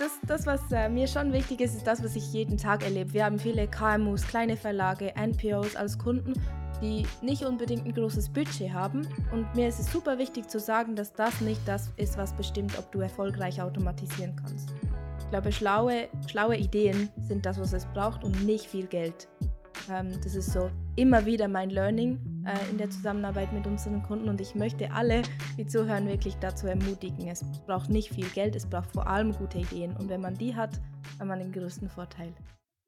das, das was äh, mir schon wichtig ist, ist das, was ich jeden Tag erlebe. Wir haben viele KMUs, kleine Verlage, NPOs als Kunden, die nicht unbedingt ein großes Budget haben. Und mir ist es super wichtig zu sagen, dass das nicht das ist, was bestimmt, ob du erfolgreich automatisieren kannst. Ich glaube, schlaue, schlaue Ideen sind das, was es braucht und nicht viel Geld. Ähm, das ist so immer wieder mein Learning in der Zusammenarbeit mit unseren Kunden und ich möchte alle, die zuhören, wirklich dazu ermutigen. Es braucht nicht viel Geld, es braucht vor allem gute Ideen und wenn man die hat, hat man den größten Vorteil.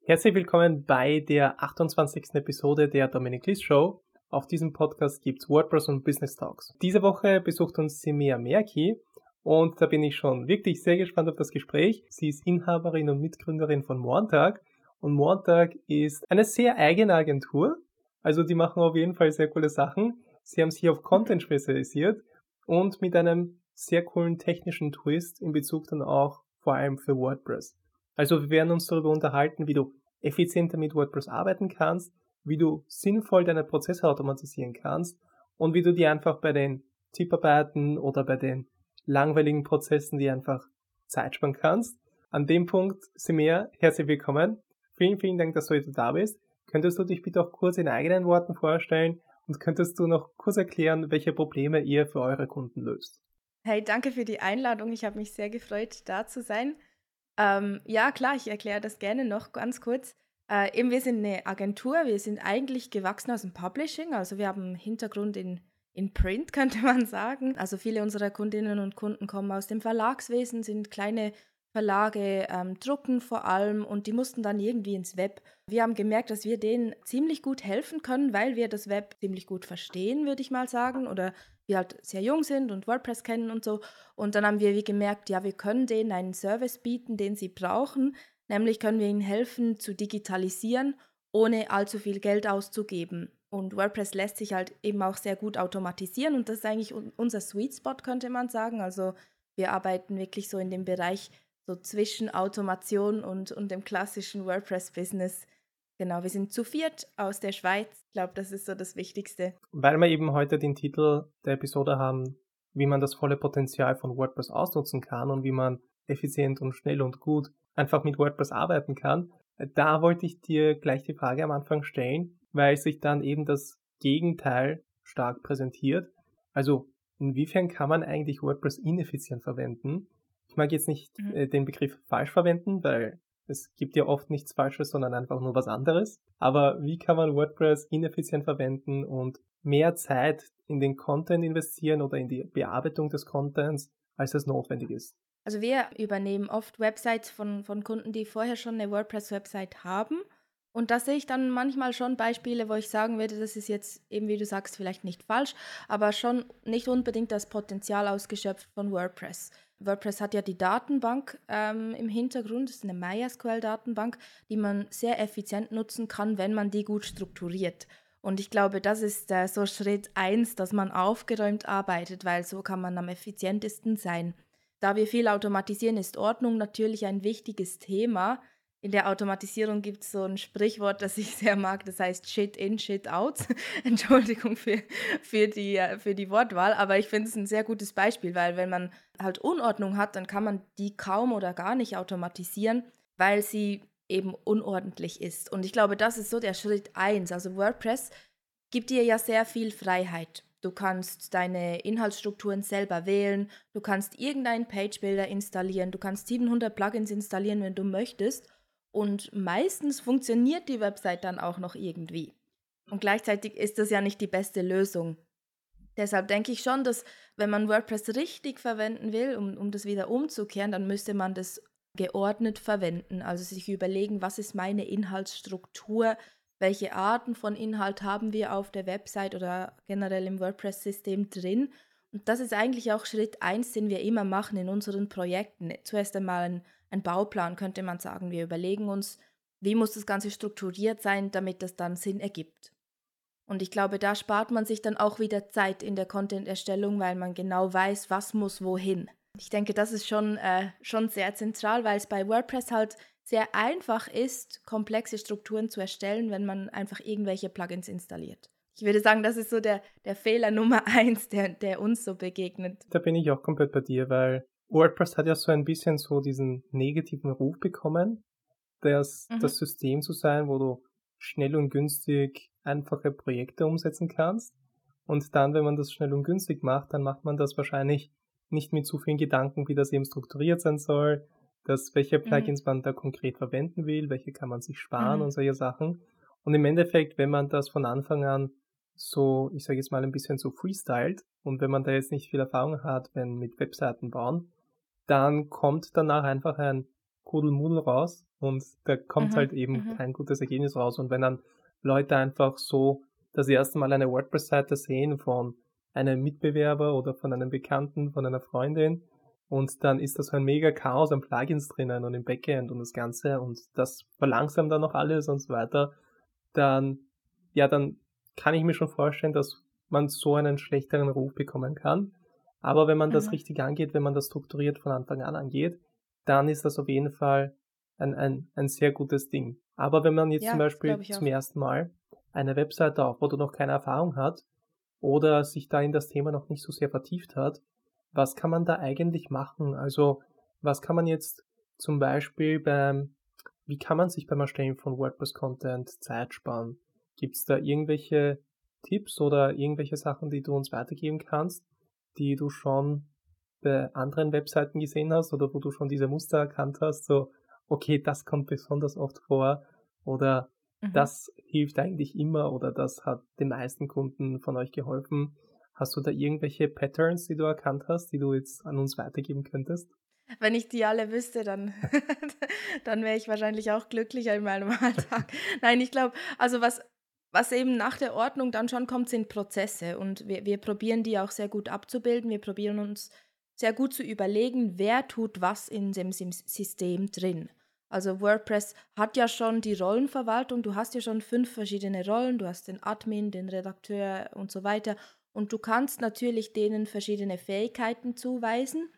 Herzlich willkommen bei der 28. Episode der Dominic List Show. Auf diesem Podcast gibt's WordPress und Business Talks. Diese Woche besucht uns Simea Merki und da bin ich schon wirklich sehr gespannt auf das Gespräch. Sie ist Inhaberin und Mitgründerin von Montag und Montag ist eine sehr eigene Agentur. Also die machen auf jeden Fall sehr coole Sachen. Sie haben sich auf Content spezialisiert und mit einem sehr coolen technischen Twist in Bezug dann auch vor allem für WordPress. Also wir werden uns darüber unterhalten, wie du effizienter mit WordPress arbeiten kannst, wie du sinnvoll deine Prozesse automatisieren kannst und wie du dir einfach bei den Tipparbeiten oder bei den langweiligen Prozessen die einfach Zeit sparen kannst. An dem Punkt, Simea, herzlich willkommen. Vielen, vielen Dank, dass du heute da bist. Könntest du dich bitte auch kurz in eigenen Worten vorstellen und könntest du noch kurz erklären, welche Probleme ihr für eure Kunden löst? Hey, danke für die Einladung. Ich habe mich sehr gefreut, da zu sein. Ähm, ja, klar, ich erkläre das gerne noch ganz kurz. Äh, eben, wir sind eine Agentur, wir sind eigentlich gewachsen aus dem Publishing, also wir haben einen Hintergrund in, in Print, könnte man sagen. Also viele unserer Kundinnen und Kunden kommen aus dem Verlagswesen, sind kleine Verlage ähm, drucken vor allem und die mussten dann irgendwie ins Web. Wir haben gemerkt, dass wir denen ziemlich gut helfen können, weil wir das Web ziemlich gut verstehen, würde ich mal sagen, oder wir halt sehr jung sind und WordPress kennen und so. Und dann haben wir wie gemerkt, ja, wir können denen einen Service bieten, den sie brauchen, nämlich können wir ihnen helfen zu digitalisieren, ohne allzu viel Geld auszugeben. Und WordPress lässt sich halt eben auch sehr gut automatisieren und das ist eigentlich unser Sweet Spot, könnte man sagen. Also wir arbeiten wirklich so in dem Bereich so zwischen Automation und, und dem klassischen WordPress-Business. Genau, wir sind zu viert aus der Schweiz. Ich glaube, das ist so das Wichtigste. Weil wir eben heute den Titel der Episode haben, wie man das volle Potenzial von WordPress ausnutzen kann und wie man effizient und schnell und gut einfach mit WordPress arbeiten kann. Da wollte ich dir gleich die Frage am Anfang stellen, weil sich dann eben das Gegenteil stark präsentiert. Also, inwiefern kann man eigentlich WordPress ineffizient verwenden? Ich mag jetzt nicht mhm. äh, den Begriff falsch verwenden, weil es gibt ja oft nichts Falsches, sondern einfach nur was anderes. Aber wie kann man WordPress ineffizient verwenden und mehr Zeit in den Content investieren oder in die Bearbeitung des Contents, als es notwendig ist? Also wir übernehmen oft Websites von, von Kunden, die vorher schon eine WordPress-Website haben. Und da sehe ich dann manchmal schon Beispiele, wo ich sagen würde, das ist jetzt eben, wie du sagst, vielleicht nicht falsch, aber schon nicht unbedingt das Potenzial ausgeschöpft von WordPress. WordPress hat ja die Datenbank ähm, im Hintergrund, das ist eine MySQL-Datenbank, die man sehr effizient nutzen kann, wenn man die gut strukturiert. Und ich glaube, das ist äh, so Schritt eins, dass man aufgeräumt arbeitet, weil so kann man am effizientesten sein. Da wir viel automatisieren, ist Ordnung natürlich ein wichtiges Thema in der Automatisierung gibt es so ein Sprichwort, das ich sehr mag, das heißt Shit in, Shit out. Entschuldigung für, für, die, äh, für die Wortwahl, aber ich finde es ein sehr gutes Beispiel, weil wenn man halt Unordnung hat, dann kann man die kaum oder gar nicht automatisieren, weil sie eben unordentlich ist. Und ich glaube, das ist so der Schritt eins. Also WordPress gibt dir ja sehr viel Freiheit. Du kannst deine Inhaltsstrukturen selber wählen, du kannst irgendeinen Page-Builder installieren, du kannst 700 Plugins installieren, wenn du möchtest. Und meistens funktioniert die Website dann auch noch irgendwie. Und gleichzeitig ist das ja nicht die beste Lösung. Deshalb denke ich schon, dass wenn man WordPress richtig verwenden will, um, um das wieder umzukehren, dann müsste man das geordnet verwenden. Also sich überlegen, was ist meine Inhaltsstruktur, welche Arten von Inhalt haben wir auf der Website oder generell im WordPress-System drin. Und das ist eigentlich auch Schritt eins, den wir immer machen in unseren Projekten. Zuerst einmal ein ein Bauplan, könnte man sagen. Wir überlegen uns, wie muss das Ganze strukturiert sein, damit das dann Sinn ergibt. Und ich glaube, da spart man sich dann auch wieder Zeit in der Content-Erstellung, weil man genau weiß, was muss wohin. Ich denke, das ist schon, äh, schon sehr zentral, weil es bei WordPress halt sehr einfach ist, komplexe Strukturen zu erstellen, wenn man einfach irgendwelche Plugins installiert. Ich würde sagen, das ist so der, der Fehler Nummer eins, der, der uns so begegnet. Da bin ich auch komplett bei dir, weil WordPress hat ja so ein bisschen so diesen negativen Ruf bekommen, das, mhm. das System zu sein, wo du schnell und günstig einfache Projekte umsetzen kannst. Und dann, wenn man das schnell und günstig macht, dann macht man das wahrscheinlich nicht mit zu vielen Gedanken, wie das eben strukturiert sein soll, dass welche mhm. Plugins mhm. man da konkret verwenden will, welche kann man sich sparen mhm. und solche Sachen. Und im Endeffekt, wenn man das von Anfang an so, ich sage jetzt mal ein bisschen so freestylt und wenn man da jetzt nicht viel Erfahrung hat, wenn mit Webseiten bauen, dann kommt danach einfach ein Kudelmudel raus und da kommt mhm. halt eben mhm. kein gutes Ergebnis raus. Und wenn dann Leute einfach so das erste Mal eine WordPress-Seite sehen von einem Mitbewerber oder von einem Bekannten, von einer Freundin, und dann ist das so ein mega Chaos an Plugins drinnen und im Backend und das Ganze und das verlangsamt dann noch alles und so weiter, dann, ja, dann kann ich mir schon vorstellen, dass man so einen schlechteren Ruf bekommen kann. Aber wenn man mhm. das richtig angeht, wenn man das strukturiert von Anfang an angeht, dann ist das auf jeden Fall ein, ein, ein sehr gutes Ding. Aber wenn man jetzt ja, zum Beispiel zum ersten Mal eine Webseite aufbaut und noch keine Erfahrung hat oder sich da in das Thema noch nicht so sehr vertieft hat, was kann man da eigentlich machen? Also, was kann man jetzt zum Beispiel beim, wie kann man sich beim Erstellen von WordPress-Content Zeit sparen? Gibt es da irgendwelche Tipps oder irgendwelche Sachen, die du uns weitergeben kannst, die du schon bei anderen Webseiten gesehen hast oder wo du schon diese Muster erkannt hast, so, okay, das kommt besonders oft vor oder mhm. das hilft eigentlich immer oder das hat den meisten Kunden von euch geholfen. Hast du da irgendwelche Patterns, die du erkannt hast, die du jetzt an uns weitergeben könntest? Wenn ich die alle wüsste, dann, dann wäre ich wahrscheinlich auch glücklicher in meinem Alltag. Nein, ich glaube, also was, was eben nach der Ordnung dann schon kommt, sind Prozesse. Und wir, wir probieren die auch sehr gut abzubilden. Wir probieren uns sehr gut zu überlegen, wer tut was in dem System drin. Also WordPress hat ja schon die Rollenverwaltung, du hast ja schon fünf verschiedene Rollen, du hast den Admin, den Redakteur und so weiter. Und du kannst natürlich denen verschiedene Fähigkeiten zuweisen.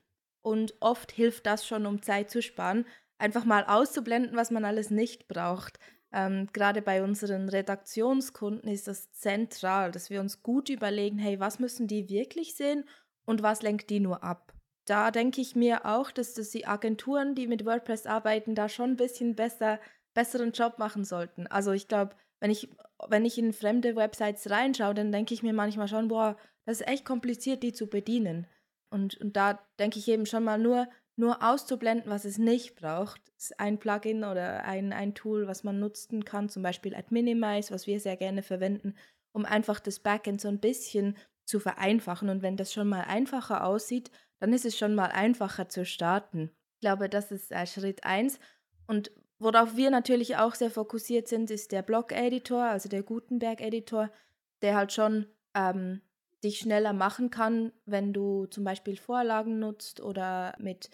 Und oft hilft das schon, um Zeit zu sparen, einfach mal auszublenden, was man alles nicht braucht. Ähm, Gerade bei unseren Redaktionskunden ist das zentral, dass wir uns gut überlegen, hey, was müssen die wirklich sehen und was lenkt die nur ab. Da denke ich mir auch, dass das die Agenturen, die mit WordPress arbeiten, da schon ein bisschen besser, besseren Job machen sollten. Also ich glaube, wenn ich, wenn ich in fremde Websites reinschaue, dann denke ich mir manchmal schon, boah, das ist echt kompliziert, die zu bedienen. Und, und da denke ich eben schon mal nur, nur auszublenden, was es nicht braucht. Ist ein Plugin oder ein, ein Tool, was man nutzen kann, zum Beispiel AdMinimize, was wir sehr gerne verwenden, um einfach das Backend so ein bisschen zu vereinfachen. Und wenn das schon mal einfacher aussieht, dann ist es schon mal einfacher zu starten. Ich glaube, das ist äh, Schritt 1. Und Worauf wir natürlich auch sehr fokussiert sind, ist der Blog-Editor, also der Gutenberg-Editor, der halt schon ähm, dich schneller machen kann, wenn du zum Beispiel Vorlagen nutzt oder mit,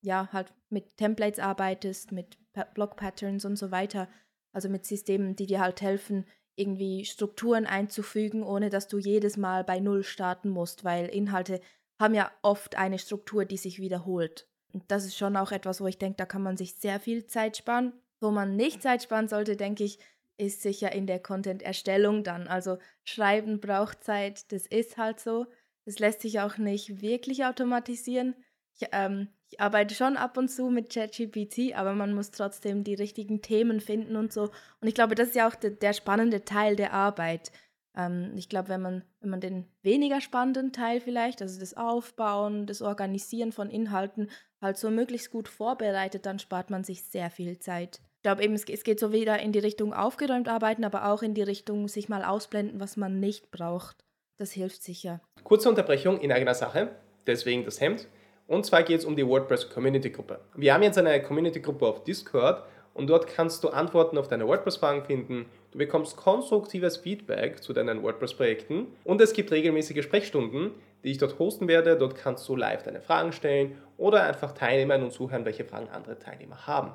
ja, halt mit Templates arbeitest, mit Blog-Patterns und so weiter. Also mit Systemen, die dir halt helfen, irgendwie Strukturen einzufügen, ohne dass du jedes Mal bei Null starten musst, weil Inhalte haben ja oft eine Struktur, die sich wiederholt. Und das ist schon auch etwas, wo ich denke, da kann man sich sehr viel Zeit sparen. Wo man nicht Zeit sparen sollte, denke ich, ist sicher in der Content-Erstellung dann. Also Schreiben braucht Zeit, das ist halt so. Das lässt sich auch nicht wirklich automatisieren. Ich, ähm, ich arbeite schon ab und zu mit ChatGPT, aber man muss trotzdem die richtigen Themen finden und so. Und ich glaube, das ist ja auch de der spannende Teil der Arbeit. Ähm, ich glaube, wenn man, wenn man den weniger spannenden Teil vielleicht, also das Aufbauen, das Organisieren von Inhalten, halt so möglichst gut vorbereitet, dann spart man sich sehr viel Zeit. Ich glaube eben, es, es geht so wieder in die Richtung aufgeräumt arbeiten, aber auch in die Richtung sich mal ausblenden, was man nicht braucht. Das hilft sicher. Kurze Unterbrechung in eigener Sache, deswegen das Hemd. Und zwar geht es um die WordPress Community Gruppe. Wir haben jetzt eine Community Gruppe auf Discord und dort kannst du Antworten auf deine WordPress-Fragen finden. Du bekommst konstruktives Feedback zu deinen WordPress-Projekten und es gibt regelmäßige Sprechstunden, die ich dort hosten werde. Dort kannst du live deine Fragen stellen oder einfach teilnehmen und zuhören, welche Fragen andere Teilnehmer haben.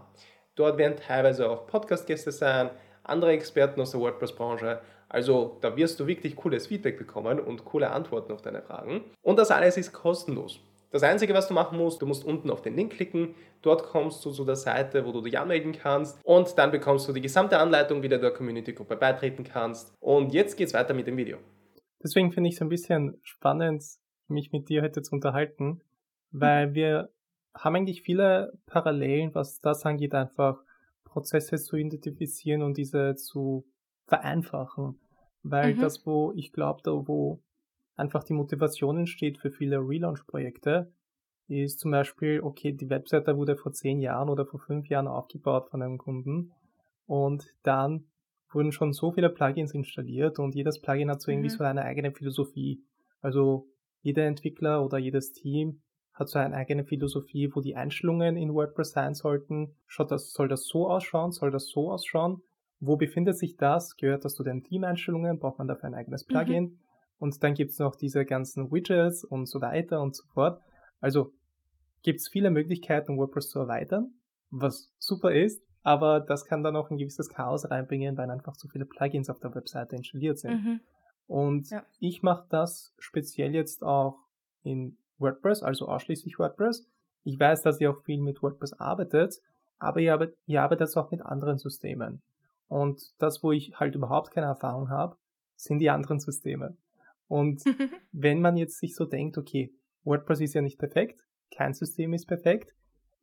Dort werden teilweise auch Podcast-Gäste sein, andere Experten aus der WordPress-Branche. Also da wirst du wirklich cooles Feedback bekommen und coole Antworten auf deine Fragen. Und das alles ist kostenlos. Das Einzige, was du machen musst, du musst unten auf den Link klicken. Dort kommst du zu der Seite, wo du dich anmelden kannst. Und dann bekommst du die gesamte Anleitung, wie du der Community-Gruppe beitreten kannst. Und jetzt geht's weiter mit dem Video. Deswegen finde ich es ein bisschen spannend, mich mit dir heute zu unterhalten, weil wir haben eigentlich viele Parallelen, was das angeht, einfach Prozesse zu identifizieren und diese zu vereinfachen. Weil mhm. das, wo ich glaube, da wo einfach die Motivation entsteht für viele Relaunch-Projekte, ist zum Beispiel, okay, die Webseite wurde vor zehn Jahren oder vor fünf Jahren aufgebaut von einem Kunden und dann wurden schon so viele Plugins installiert und jedes Plugin hat so irgendwie mhm. so eine eigene Philosophie. Also jeder Entwickler oder jedes Team hat so eine eigene Philosophie, wo die Einstellungen in WordPress sein sollten. Schaut das, soll das so ausschauen? Soll das so ausschauen? Wo befindet sich das? Gehört das zu den Team-Einstellungen? Braucht man dafür ein eigenes mhm. Plugin? Mhm. Und dann gibt es noch diese ganzen Widgets und so weiter und so fort. Also gibt es viele Möglichkeiten, WordPress zu erweitern, was super ist, aber das kann dann auch ein gewisses Chaos reinbringen, weil einfach zu viele Plugins auf der Webseite installiert sind. Mhm. Und ja. ich mache das speziell jetzt auch in WordPress, also ausschließlich WordPress. Ich weiß, dass ihr auch viel mit WordPress arbeitet, aber ihr arbeitet, ihr arbeitet auch mit anderen Systemen. Und das, wo ich halt überhaupt keine Erfahrung habe, sind die anderen Systeme. Und wenn man jetzt sich so denkt, okay, WordPress ist ja nicht perfekt, kein System ist perfekt,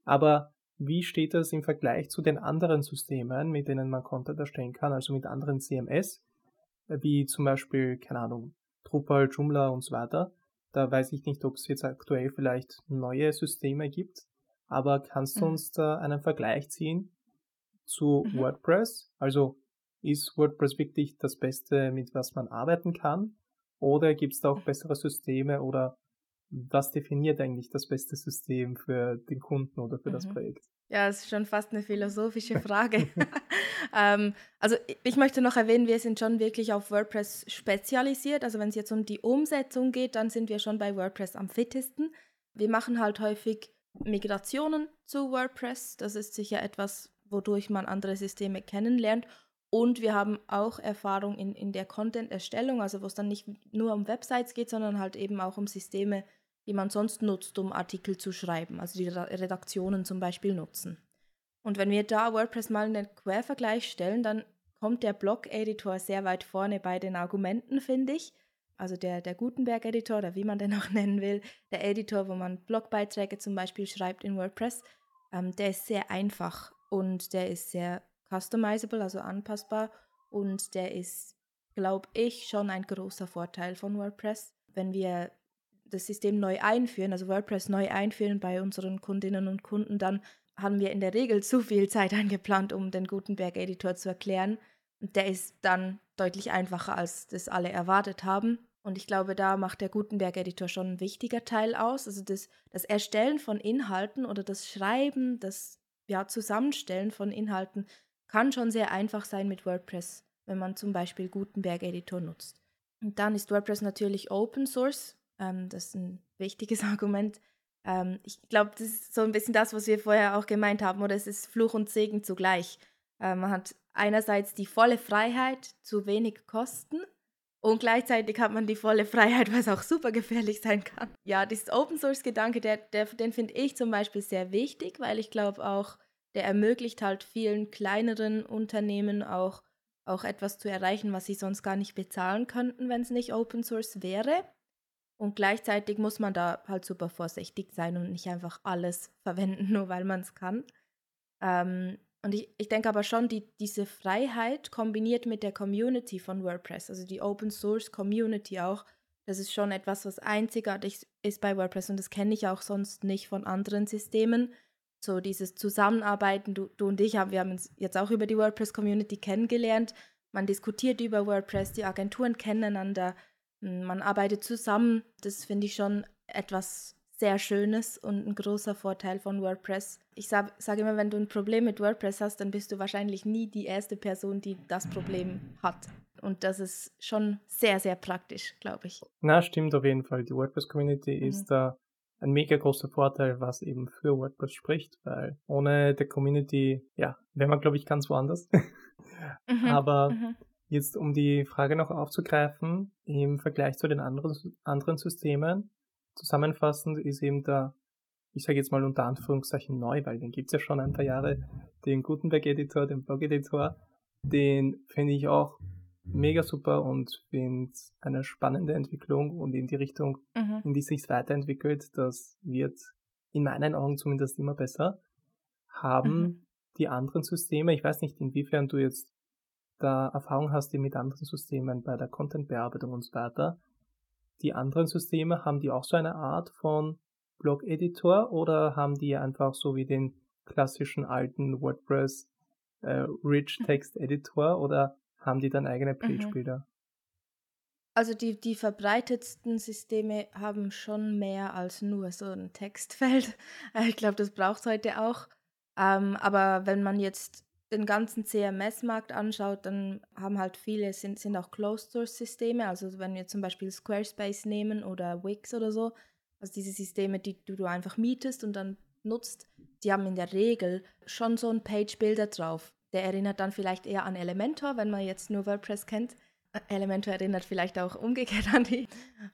aber wie steht das im Vergleich zu den anderen Systemen, mit denen man Content erstellen kann, also mit anderen CMS, wie zum Beispiel, keine Ahnung, Drupal, Joomla und so weiter. Da weiß ich nicht, ob es jetzt aktuell vielleicht neue Systeme gibt, aber kannst du mhm. uns da einen Vergleich ziehen zu mhm. WordPress? Also ist WordPress wirklich das Beste, mit was man arbeiten kann? Oder gibt es da auch bessere Systeme oder was definiert eigentlich das beste System für den Kunden oder für mhm. das Projekt? Ja, es ist schon fast eine philosophische Frage. ähm, also ich möchte noch erwähnen, wir sind schon wirklich auf WordPress spezialisiert. Also wenn es jetzt um die Umsetzung geht, dann sind wir schon bei WordPress am fittesten. Wir machen halt häufig Migrationen zu WordPress. Das ist sicher etwas, wodurch man andere Systeme kennenlernt. Und wir haben auch Erfahrung in, in der Content-Erstellung, also wo es dann nicht nur um Websites geht, sondern halt eben auch um Systeme, die man sonst nutzt, um Artikel zu schreiben, also die Redaktionen zum Beispiel nutzen. Und wenn wir da WordPress mal in den Quervergleich stellen, dann kommt der Blog-Editor sehr weit vorne bei den Argumenten, finde ich. Also der, der Gutenberg-Editor oder wie man den auch nennen will, der Editor, wo man Blogbeiträge zum Beispiel schreibt in WordPress, ähm, der ist sehr einfach und der ist sehr customizable, also anpassbar und der ist, glaube ich, schon ein großer Vorteil von WordPress. Wenn wir das System neu einführen, also WordPress neu einführen bei unseren Kundinnen und Kunden, dann haben wir in der Regel zu viel Zeit eingeplant, um den Gutenberg-Editor zu erklären. Und der ist dann deutlich einfacher, als das alle erwartet haben. Und ich glaube, da macht der Gutenberg-Editor schon ein wichtiger Teil aus. Also das, das Erstellen von Inhalten oder das Schreiben, das ja, Zusammenstellen von Inhalten kann schon sehr einfach sein mit WordPress, wenn man zum Beispiel Gutenberg-Editor nutzt. Und dann ist WordPress natürlich Open Source. Ähm, das ist ein wichtiges Argument. Ähm, ich glaube, das ist so ein bisschen das, was wir vorher auch gemeint haben, oder es ist Fluch und Segen zugleich. Äh, man hat einerseits die volle Freiheit zu wenig Kosten und gleichzeitig hat man die volle Freiheit, was auch super gefährlich sein kann. Ja, dieses Open Source Gedanke, der, der, den finde ich zum Beispiel sehr wichtig, weil ich glaube auch, der ermöglicht halt vielen kleineren Unternehmen auch, auch etwas zu erreichen, was sie sonst gar nicht bezahlen könnten, wenn es nicht Open Source wäre. Und gleichzeitig muss man da halt super vorsichtig sein und nicht einfach alles verwenden, nur weil man es kann. Ähm, und ich, ich denke aber schon, die, diese Freiheit kombiniert mit der Community von WordPress, also die Open Source Community auch, das ist schon etwas, was einzigartig ist bei WordPress und das kenne ich auch sonst nicht von anderen Systemen. So dieses Zusammenarbeiten, du, du und ich, haben, wir haben uns jetzt auch über die WordPress Community kennengelernt. Man diskutiert über WordPress, die Agenturen kennen einander, hm, man arbeitet zusammen. Das finde ich schon etwas sehr Schönes und ein großer Vorteil von WordPress. Ich sage sag immer, wenn du ein Problem mit WordPress hast, dann bist du wahrscheinlich nie die erste Person, die das Problem hat. Und das ist schon sehr, sehr praktisch, glaube ich. Na, stimmt auf jeden Fall. Die WordPress-Community mhm. ist da ein mega großer Vorteil, was eben für WordPress spricht, weil ohne der Community, ja, wäre man, glaube ich, ganz woanders. mhm, Aber mhm. Jetzt, um die Frage noch aufzugreifen, im Vergleich zu den anderen, anderen Systemen, zusammenfassend ist eben der, ich sage jetzt mal unter Anführungszeichen neu, weil den gibt's ja schon ein paar Jahre, den Gutenberg-Editor, den Blog-Editor, den finde ich auch mega super und finde eine spannende Entwicklung und in die Richtung, mhm. in die sich weiterentwickelt, das wird in meinen Augen zumindest immer besser, haben mhm. die anderen Systeme, ich weiß nicht, inwiefern du jetzt da Erfahrung hast, die mit anderen Systemen bei der Content-Bearbeitung und so weiter, die anderen Systeme, haben die auch so eine Art von Blog-Editor oder haben die einfach so wie den klassischen alten WordPress äh, Rich mhm. Text Editor oder haben die dann eigene Page-Builder? Mhm. Also die, die verbreitetsten Systeme haben schon mehr als nur so ein Textfeld. Ich glaube, das braucht es heute auch. Ähm, aber wenn man jetzt den ganzen CMS-Markt anschaut, dann haben halt viele, sind, sind auch Closed-Source-Systeme. Also wenn wir zum Beispiel Squarespace nehmen oder Wix oder so, also diese Systeme, die du einfach mietest und dann nutzt, die haben in der Regel schon so einen Page-Builder drauf. Der erinnert dann vielleicht eher an Elementor, wenn man jetzt nur WordPress kennt. Elementor erinnert vielleicht auch umgekehrt an die.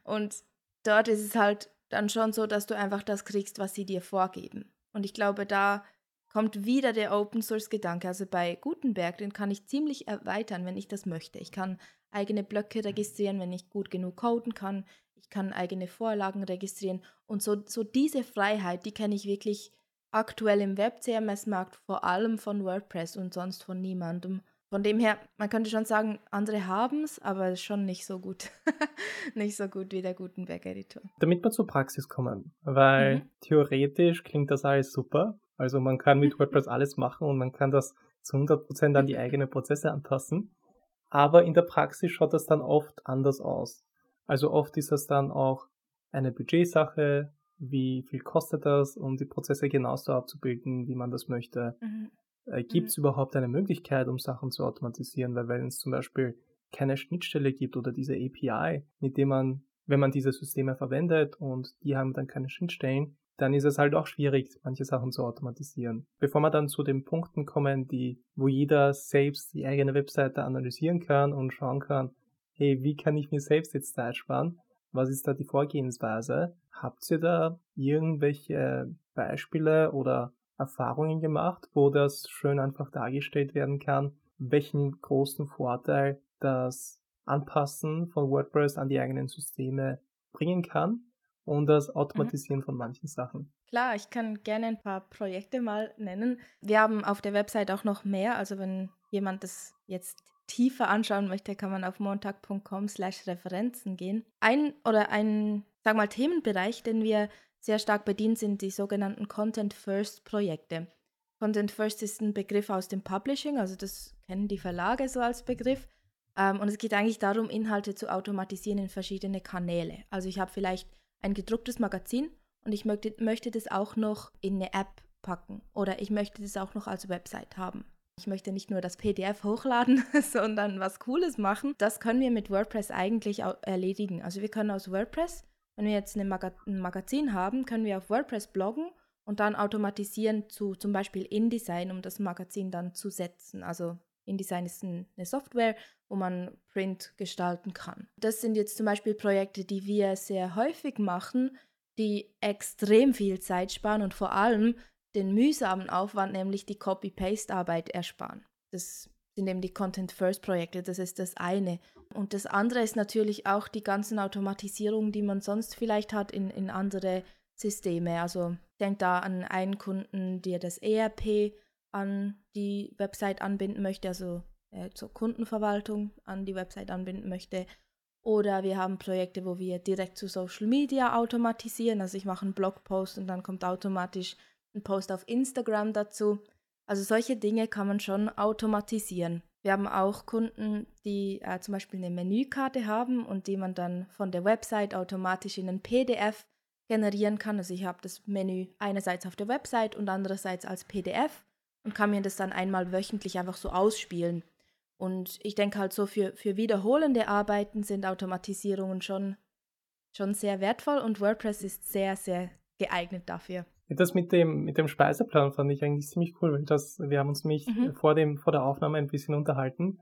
Und dort ist es halt dann schon so, dass du einfach das kriegst, was sie dir vorgeben. Und ich glaube, da kommt wieder der Open Source Gedanke. Also bei Gutenberg, den kann ich ziemlich erweitern, wenn ich das möchte. Ich kann eigene Blöcke registrieren, wenn ich gut genug coden kann. Ich kann eigene Vorlagen registrieren. Und so, so diese Freiheit, die kenne ich wirklich aktuell im Web-CMS-Markt, vor allem von WordPress und sonst von niemandem. Von dem her, man könnte schon sagen, andere haben es, aber schon nicht so gut. nicht so gut wie der Gutenberg-Editor. Damit wir zur Praxis kommen, weil mhm. theoretisch klingt das alles super. Also man kann mit WordPress alles machen und man kann das zu 100% an die eigenen Prozesse anpassen. Aber in der Praxis schaut das dann oft anders aus. Also oft ist das dann auch eine Budgetsache, wie viel kostet das, um die Prozesse genauso abzubilden, wie man das möchte. Mhm. Äh, Gibt es mhm. überhaupt eine Möglichkeit, um Sachen zu automatisieren? Weil wenn es zum Beispiel keine Schnittstelle gibt oder diese API, mit dem man, wenn man diese Systeme verwendet und die haben dann keine Schnittstellen, dann ist es halt auch schwierig, manche Sachen zu automatisieren. Bevor wir dann zu den Punkten kommen, die, wo jeder selbst die eigene Webseite analysieren kann und schauen kann, hey, wie kann ich mir selbst jetzt Zeit sparen? Was ist da die Vorgehensweise? Habt ihr da irgendwelche Beispiele oder Erfahrungen gemacht, wo das schön einfach dargestellt werden kann, welchen großen Vorteil das Anpassen von WordPress an die eigenen Systeme bringen kann und das. Automatisieren mhm. von manchen Sachen. Klar, ich kann gerne ein paar Projekte mal nennen. Wir haben auf der Website auch noch mehr, also wenn jemand das jetzt tiefer anschauen möchte, kann man auf montag.com slash Referenzen gehen. Ein oder ein, sag mal, Themenbereich, den wir sehr stark bedient, sind die sogenannten Content First Projekte. Content First ist ein Begriff aus dem Publishing, also das kennen die Verlage so als Begriff. Ähm, und es geht eigentlich darum, Inhalte zu automatisieren in verschiedene Kanäle. Also ich habe vielleicht ein gedrucktes Magazin und ich möchte, möchte das auch noch in eine App packen oder ich möchte das auch noch als Website haben. Ich möchte nicht nur das PDF hochladen, sondern was Cooles machen. Das können wir mit WordPress eigentlich erledigen. Also wir können aus WordPress, wenn wir jetzt ein Magazin haben, können wir auf WordPress bloggen und dann automatisieren zu zum Beispiel InDesign, um das Magazin dann zu setzen. Also InDesign ist eine Software, wo man Print gestalten kann. Das sind jetzt zum Beispiel Projekte, die wir sehr häufig machen, die extrem viel Zeit sparen und vor allem den mühsamen Aufwand, nämlich die Copy-Paste-Arbeit ersparen. Das sind eben die Content-First-Projekte, das ist das eine. Und das andere ist natürlich auch die ganzen Automatisierungen, die man sonst vielleicht hat in, in andere Systeme. Also denkt da an einen Kunden, der das ERP an die Website anbinden möchte, also äh, zur Kundenverwaltung an die Website anbinden möchte. Oder wir haben Projekte, wo wir direkt zu Social Media automatisieren. Also ich mache einen Blogpost und dann kommt automatisch einen Post auf Instagram dazu. Also solche Dinge kann man schon automatisieren. Wir haben auch Kunden, die äh, zum Beispiel eine Menükarte haben und die man dann von der Website automatisch in ein PDF generieren kann. Also ich habe das Menü einerseits auf der Website und andererseits als PDF und kann mir das dann einmal wöchentlich einfach so ausspielen. Und ich denke halt so, für, für wiederholende Arbeiten sind Automatisierungen schon, schon sehr wertvoll und WordPress ist sehr, sehr geeignet dafür. Das mit dem, mit dem Speiseplan fand ich eigentlich ziemlich cool, weil das, wir haben uns mich mhm. vor, dem, vor der Aufnahme ein bisschen unterhalten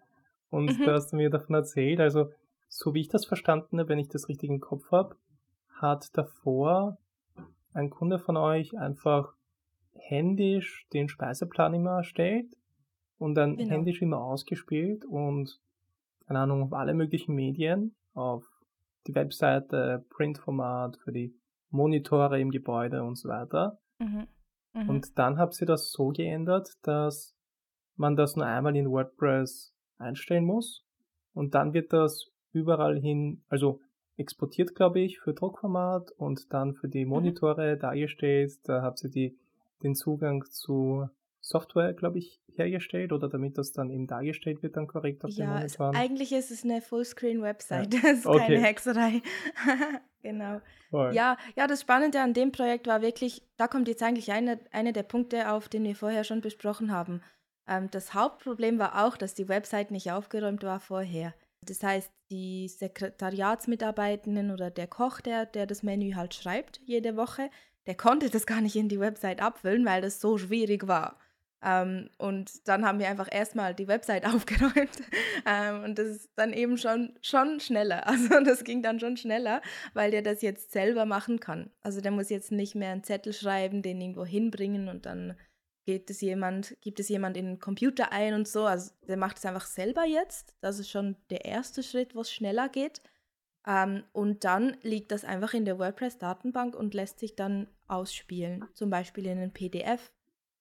und mhm. da hast du mir davon erzählt. Also, so wie ich das verstanden habe, wenn ich das richtig im Kopf habe, hat davor ein Kunde von euch einfach händisch den Speiseplan immer erstellt und dann genau. händisch immer ausgespielt und, keine Ahnung, auf alle möglichen Medien, auf die Webseite, Printformat, für die Monitore im Gebäude und so weiter. Mhm. Mhm. Und dann habt ihr das so geändert, dass man das nur einmal in WordPress einstellen muss und dann wird das überall hin, also exportiert, glaube ich, für Druckformat und dann für die mhm. Monitore mhm. dargestellt. Da habt ihr die, den Zugang zu Software, glaube ich, hergestellt oder damit das dann eben dargestellt wird, dann korrekt auf ja, den Monitoren? eigentlich ist es eine Fullscreen-Website, ja. das ist okay. keine Hexerei. genau. Ja, ja, das Spannende an dem Projekt war wirklich, da kommt jetzt eigentlich einer eine der Punkte auf, den wir vorher schon besprochen haben. Ähm, das Hauptproblem war auch, dass die Website nicht aufgeräumt war vorher. Das heißt, die Sekretariatsmitarbeitenden oder der Koch, der, der das Menü halt schreibt jede Woche, der konnte das gar nicht in die Website abfüllen, weil das so schwierig war. Ähm, und dann haben wir einfach erstmal die Website aufgeräumt. ähm, und das ist dann eben schon, schon schneller. Also das ging dann schon schneller, weil der das jetzt selber machen kann. Also der muss jetzt nicht mehr einen Zettel schreiben, den irgendwo hinbringen und dann geht es jemand, gibt es jemand in den Computer ein und so. Also der macht es einfach selber jetzt. Das ist schon der erste Schritt, wo es schneller geht. Ähm, und dann liegt das einfach in der WordPress-Datenbank und lässt sich dann ausspielen. Zum Beispiel in einen PDF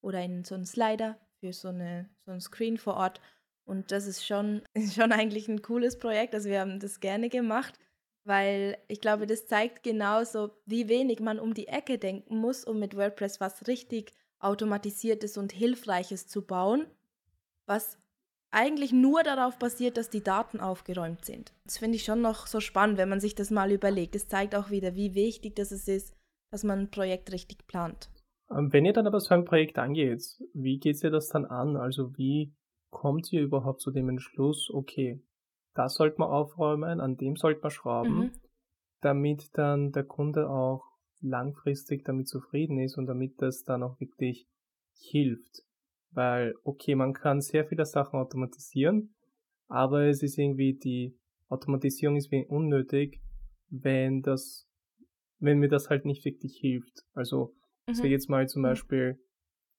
oder in so einen Slider für so, eine, so ein Screen vor Ort. Und das ist schon, schon eigentlich ein cooles Projekt. Also wir haben das gerne gemacht, weil ich glaube, das zeigt genauso, wie wenig man um die Ecke denken muss, um mit WordPress was richtig automatisiertes und hilfreiches zu bauen, was eigentlich nur darauf basiert, dass die Daten aufgeräumt sind. Das finde ich schon noch so spannend, wenn man sich das mal überlegt. Es zeigt auch wieder, wie wichtig das ist, dass man ein Projekt richtig plant. Ähm, wenn ihr dann aber so ein Projekt angeht, wie geht ihr das dann an? Also wie kommt ihr überhaupt zu dem Entschluss, okay, das sollte man aufräumen, an dem sollte man schrauben, mhm. damit dann der Kunde auch langfristig damit zufrieden ist und damit das dann auch wirklich hilft. Weil, okay, man kann sehr viele Sachen automatisieren, aber es ist irgendwie die Automatisierung ist wenig unnötig, wenn das, wenn mir das halt nicht wirklich hilft. Also, mhm. sage jetzt mal zum mhm. Beispiel,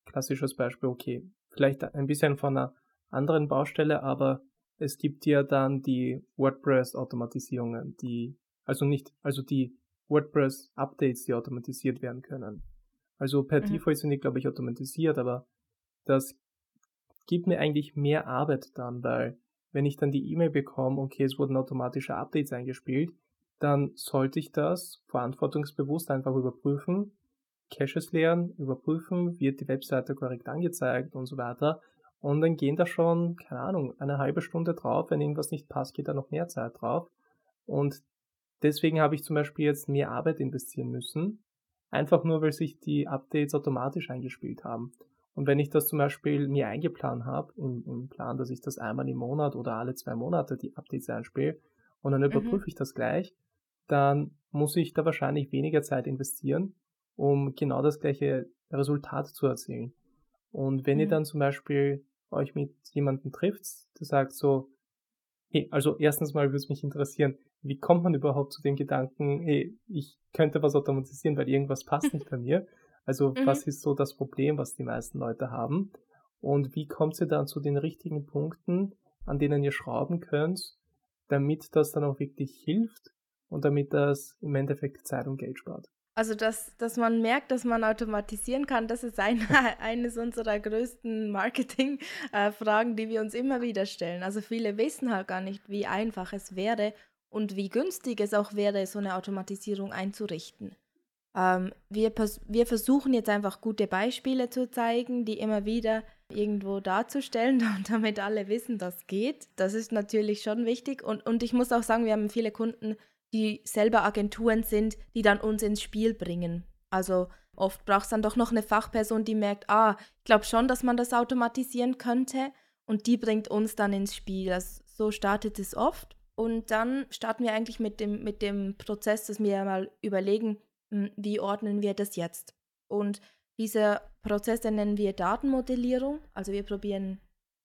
klassisches Beispiel, okay, vielleicht ein bisschen von einer anderen Baustelle, aber es gibt ja dann die WordPress-Automatisierungen, die, also nicht, also die WordPress-Updates, die automatisiert werden können. Also per mhm. Default sind die, glaube ich, automatisiert, aber das gibt mir eigentlich mehr Arbeit dann, weil wenn ich dann die E-Mail bekomme, okay, es wurden automatische Updates eingespielt, dann sollte ich das verantwortungsbewusst einfach überprüfen, Caches leeren, überprüfen, wird die Webseite korrekt angezeigt und so weiter. Und dann gehen da schon, keine Ahnung, eine halbe Stunde drauf. Wenn irgendwas nicht passt, geht da noch mehr Zeit drauf. Und Deswegen habe ich zum Beispiel jetzt mehr Arbeit investieren müssen, einfach nur weil sich die Updates automatisch eingespielt haben. Und wenn ich das zum Beispiel mir eingeplant habe, im, im Plan, dass ich das einmal im Monat oder alle zwei Monate die Updates einspiele und dann mhm. überprüfe mhm. ich das gleich, dann muss ich da wahrscheinlich weniger Zeit investieren, um genau das gleiche Resultat zu erzielen. Und wenn mhm. ihr dann zum Beispiel euch mit jemandem trifft, der sagt so, hey, also erstens mal würde es mich interessieren, wie kommt man überhaupt zu dem Gedanken, hey, ich könnte was automatisieren, weil irgendwas passt nicht bei mir? Also mhm. was ist so das Problem, was die meisten Leute haben? Und wie kommt ihr dann zu den richtigen Punkten, an denen ihr schrauben könnt, damit das dann auch wirklich hilft und damit das im Endeffekt Zeit und Geld spart? Also, dass, dass man merkt, dass man automatisieren kann, das ist ein, eines unserer größten Marketing-Fragen, äh, die wir uns immer wieder stellen. Also, viele wissen halt gar nicht, wie einfach es wäre und wie günstig es auch wäre, so eine Automatisierung einzurichten. Ähm, wir, wir versuchen jetzt einfach gute Beispiele zu zeigen, die immer wieder irgendwo darzustellen, damit alle wissen, das geht. Das ist natürlich schon wichtig. Und, und ich muss auch sagen, wir haben viele Kunden, die selber Agenturen sind, die dann uns ins Spiel bringen. Also oft braucht es dann doch noch eine Fachperson, die merkt, ah, ich glaube schon, dass man das automatisieren könnte. Und die bringt uns dann ins Spiel. Also, so startet es oft. Und dann starten wir eigentlich mit dem, mit dem Prozess, dass wir mal überlegen, hm, wie ordnen wir das jetzt. Und dieser Prozess, den nennen wir Datenmodellierung. Also wir probieren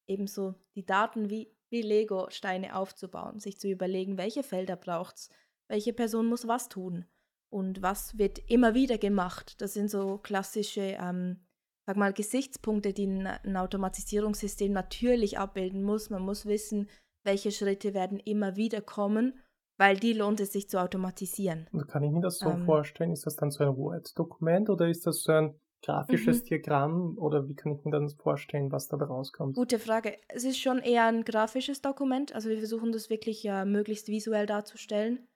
ebenso die Daten wie, wie Lego-Steine aufzubauen, sich zu überlegen, welche Felder braucht es, welche Person muss was tun und was wird immer wieder gemacht. Das sind so klassische, ähm, sag mal, Gesichtspunkte, die ein, Automatisierungssystem natürlich abbilden muss. Man muss wissen, welche Schritte werden immer wieder kommen, weil die lohnt es sich zu automatisieren. Und kann ich mir das so ähm, vorstellen? Ist das dann so ein Word-Dokument oder ist das so ein grafisches mhm. Diagramm oder wie kann ich mir das vorstellen, was dabei rauskommt? Gute Frage. Es ist schon eher ein grafisches Dokument. Also wir versuchen das wirklich ja möglichst visuell darzustellen.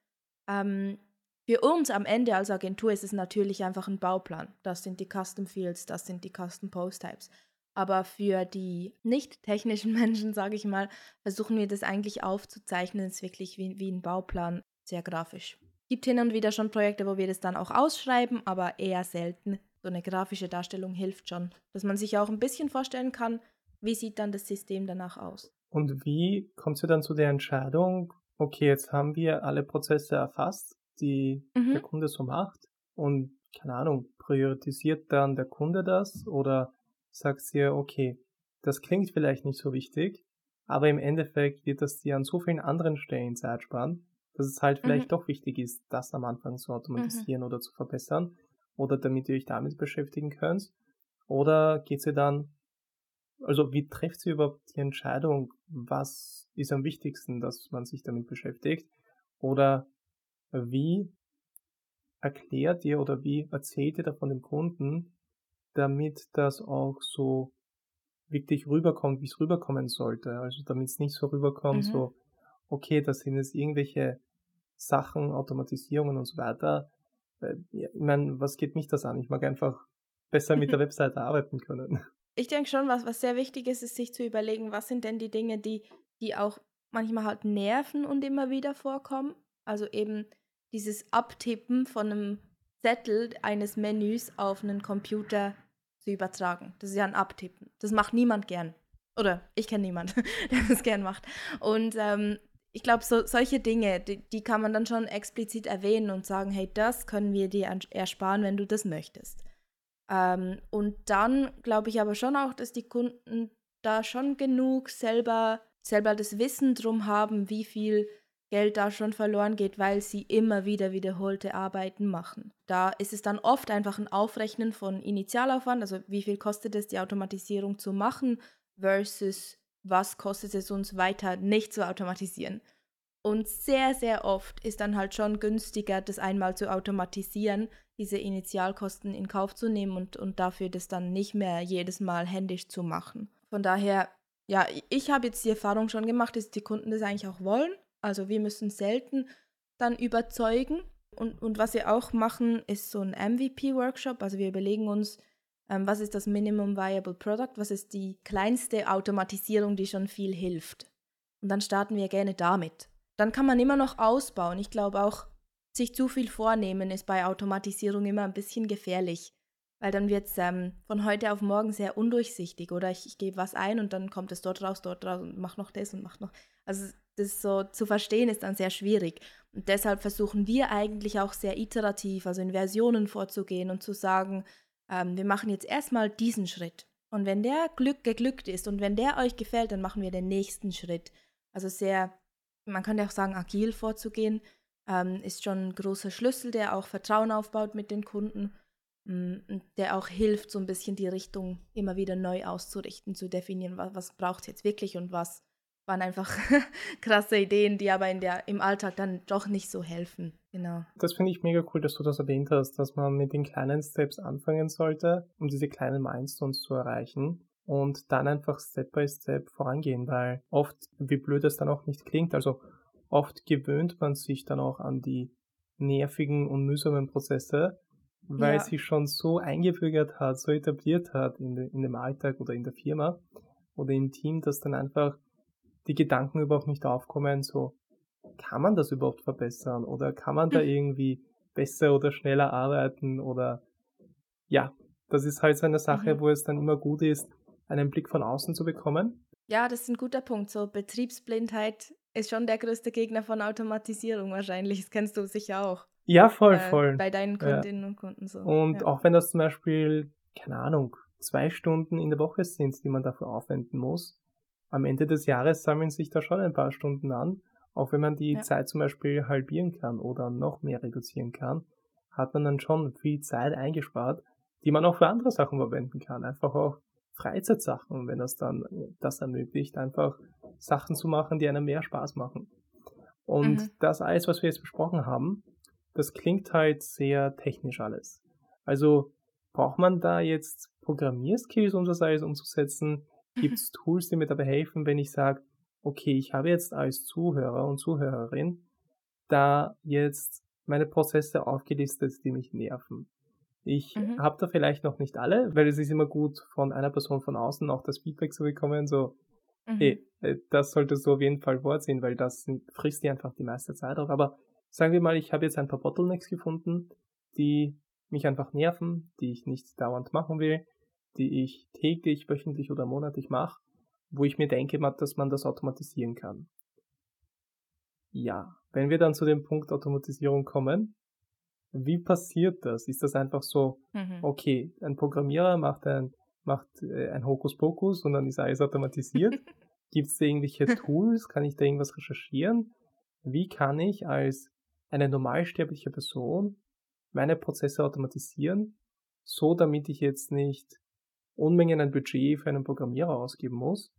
Ähm, für uns am Ende als Agentur ist es natürlich einfach ein Bauplan. Das sind die Custom Fields, das sind die Custom Post Types. Aber für die nicht technischen Menschen, sage ich mal, versuchen wir das eigentlich aufzuzeichnen. Es ist wirklich wie, wie ein Bauplan, sehr grafisch. Gibt hin und wieder schon Projekte, wo wir das dann auch ausschreiben, aber eher selten. So eine grafische Darstellung hilft schon, dass man sich auch ein bisschen vorstellen kann, wie sieht dann das System danach aus. Und wie kommst du dann zu der Entscheidung, okay, jetzt haben wir alle Prozesse erfasst, die mhm. der Kunde so macht und keine Ahnung, priorisiert dann der Kunde das oder sagst dir, okay, das klingt vielleicht nicht so wichtig, aber im Endeffekt wird das dir an so vielen anderen Stellen Zeit sparen, dass es halt vielleicht mhm. doch wichtig ist, das am Anfang zu automatisieren mhm. oder zu verbessern oder damit ihr euch damit beschäftigen könnt. Oder geht sie dann, also wie trifft sie überhaupt die Entscheidung, was ist am wichtigsten, dass man sich damit beschäftigt? Oder wie erklärt ihr oder wie erzählt ihr davon dem Kunden, damit das auch so wirklich rüberkommt, wie es rüberkommen sollte. Also damit es nicht so rüberkommt, mhm. so, okay, das sind jetzt irgendwelche Sachen, Automatisierungen und so weiter. Äh, ich meine, was geht mich das an? Ich mag einfach besser mit der Webseite arbeiten können. Ich denke schon, was, was sehr wichtig ist, ist sich zu überlegen, was sind denn die Dinge, die, die auch manchmal halt nerven und immer wieder vorkommen. Also eben dieses Abtippen von einem Zettel eines Menüs auf einen Computer zu übertragen. Das ist ja ein Abtippen. Das macht niemand gern. Oder ich kenne niemanden, der das gern macht. Und ähm, ich glaube, so, solche Dinge, die, die, kann man dann schon explizit erwähnen und sagen, hey, das können wir dir ersparen, wenn du das möchtest. Ähm, und dann glaube ich aber schon auch, dass die Kunden da schon genug selber, selber das Wissen drum haben, wie viel Geld da schon verloren geht, weil sie immer wieder wiederholte Arbeiten machen. Da ist es dann oft einfach ein Aufrechnen von Initialaufwand, also wie viel kostet es, die Automatisierung zu machen, versus was kostet es uns weiter nicht zu automatisieren. Und sehr, sehr oft ist dann halt schon günstiger, das einmal zu automatisieren, diese Initialkosten in Kauf zu nehmen und, und dafür das dann nicht mehr jedes Mal händisch zu machen. Von daher, ja, ich habe jetzt die Erfahrung schon gemacht, dass die Kunden das eigentlich auch wollen also wir müssen selten dann überzeugen. Und, und was wir auch machen, ist so ein MVP-Workshop. Also wir überlegen uns, ähm, was ist das Minimum Viable Product, was ist die kleinste Automatisierung, die schon viel hilft. Und dann starten wir gerne damit. Dann kann man immer noch ausbauen. Ich glaube auch, sich zu viel vornehmen ist bei Automatisierung immer ein bisschen gefährlich, weil dann wird es ähm, von heute auf morgen sehr undurchsichtig oder ich, ich gebe was ein und dann kommt es dort raus, dort raus und mach noch das und mach noch. Also das so zu verstehen ist dann sehr schwierig. Und deshalb versuchen wir eigentlich auch sehr iterativ, also in Versionen vorzugehen und zu sagen, ähm, wir machen jetzt erstmal diesen Schritt. Und wenn der Glück geglückt ist und wenn der euch gefällt, dann machen wir den nächsten Schritt. Also sehr, man kann ja auch sagen, agil vorzugehen, ähm, ist schon ein großer Schlüssel, der auch Vertrauen aufbaut mit den Kunden, mh, mm, der auch hilft, so ein bisschen die Richtung immer wieder neu auszurichten, zu definieren, was, was braucht es jetzt wirklich und was waren einfach krasse Ideen, die aber in der, im Alltag dann doch nicht so helfen. Genau. Das finde ich mega cool, dass du das erwähnt hast, dass man mit den kleinen Steps anfangen sollte, um diese kleinen Milestones zu erreichen und dann einfach Step by Step vorangehen, weil oft, wie blöd es dann auch nicht klingt, also oft gewöhnt man sich dann auch an die nervigen und mühsamen Prozesse, weil ja. sich schon so eingebürgert hat, so etabliert hat in, de, in dem Alltag oder in der Firma oder im Team, dass dann einfach die Gedanken überhaupt nicht aufkommen, so, kann man das überhaupt verbessern oder kann man da hm. irgendwie besser oder schneller arbeiten oder ja, das ist halt so eine Sache, mhm. wo es dann immer gut ist, einen Blick von außen zu bekommen. Ja, das ist ein guter Punkt. So Betriebsblindheit ist schon der größte Gegner von Automatisierung wahrscheinlich. Das kennst du sicher auch. Ja, voll, äh, voll. Bei deinen Kundinnen ja. und Kunden so. Und ja. auch wenn das zum Beispiel, keine Ahnung, zwei Stunden in der Woche sind, die man dafür aufwenden muss, am Ende des Jahres sammeln sich da schon ein paar Stunden an. Auch wenn man die ja. Zeit zum Beispiel halbieren kann oder noch mehr reduzieren kann, hat man dann schon viel Zeit eingespart, die man auch für andere Sachen verwenden kann. Einfach auch Freizeitsachen, wenn das dann das ermöglicht, einfach Sachen zu machen, die einem mehr Spaß machen. Und mhm. das alles, was wir jetzt besprochen haben, das klingt halt sehr technisch alles. Also Braucht man da jetzt Programmierskills, um das alles umzusetzen? Gibt es Tools, die mir dabei helfen, wenn ich sage, okay, ich habe jetzt als Zuhörer und Zuhörerin da jetzt meine Prozesse aufgelistet, die mich nerven. Ich mhm. habe da vielleicht noch nicht alle, weil es ist immer gut, von einer Person von außen auch das Feedback zu bekommen, so, mhm. hey, äh, das solltest du auf jeden Fall vorziehen, weil das frisst dir einfach die meiste Zeit auf. Aber sagen wir mal, ich habe jetzt ein paar Bottlenecks gefunden, die mich einfach nerven, die ich nicht dauernd machen will, die ich täglich, wöchentlich oder monatlich mache, wo ich mir denke, dass man das automatisieren kann. Ja, wenn wir dann zu dem Punkt Automatisierung kommen, wie passiert das? Ist das einfach so, mhm. okay, ein Programmierer macht ein, macht äh, ein Hokuspokus und dann ist alles automatisiert? Gibt es da irgendwelche Tools? Kann ich da irgendwas recherchieren? Wie kann ich als eine normalsterbliche Person meine Prozesse automatisieren, so damit ich jetzt nicht Unmengen an Budget für einen Programmierer ausgeben muss?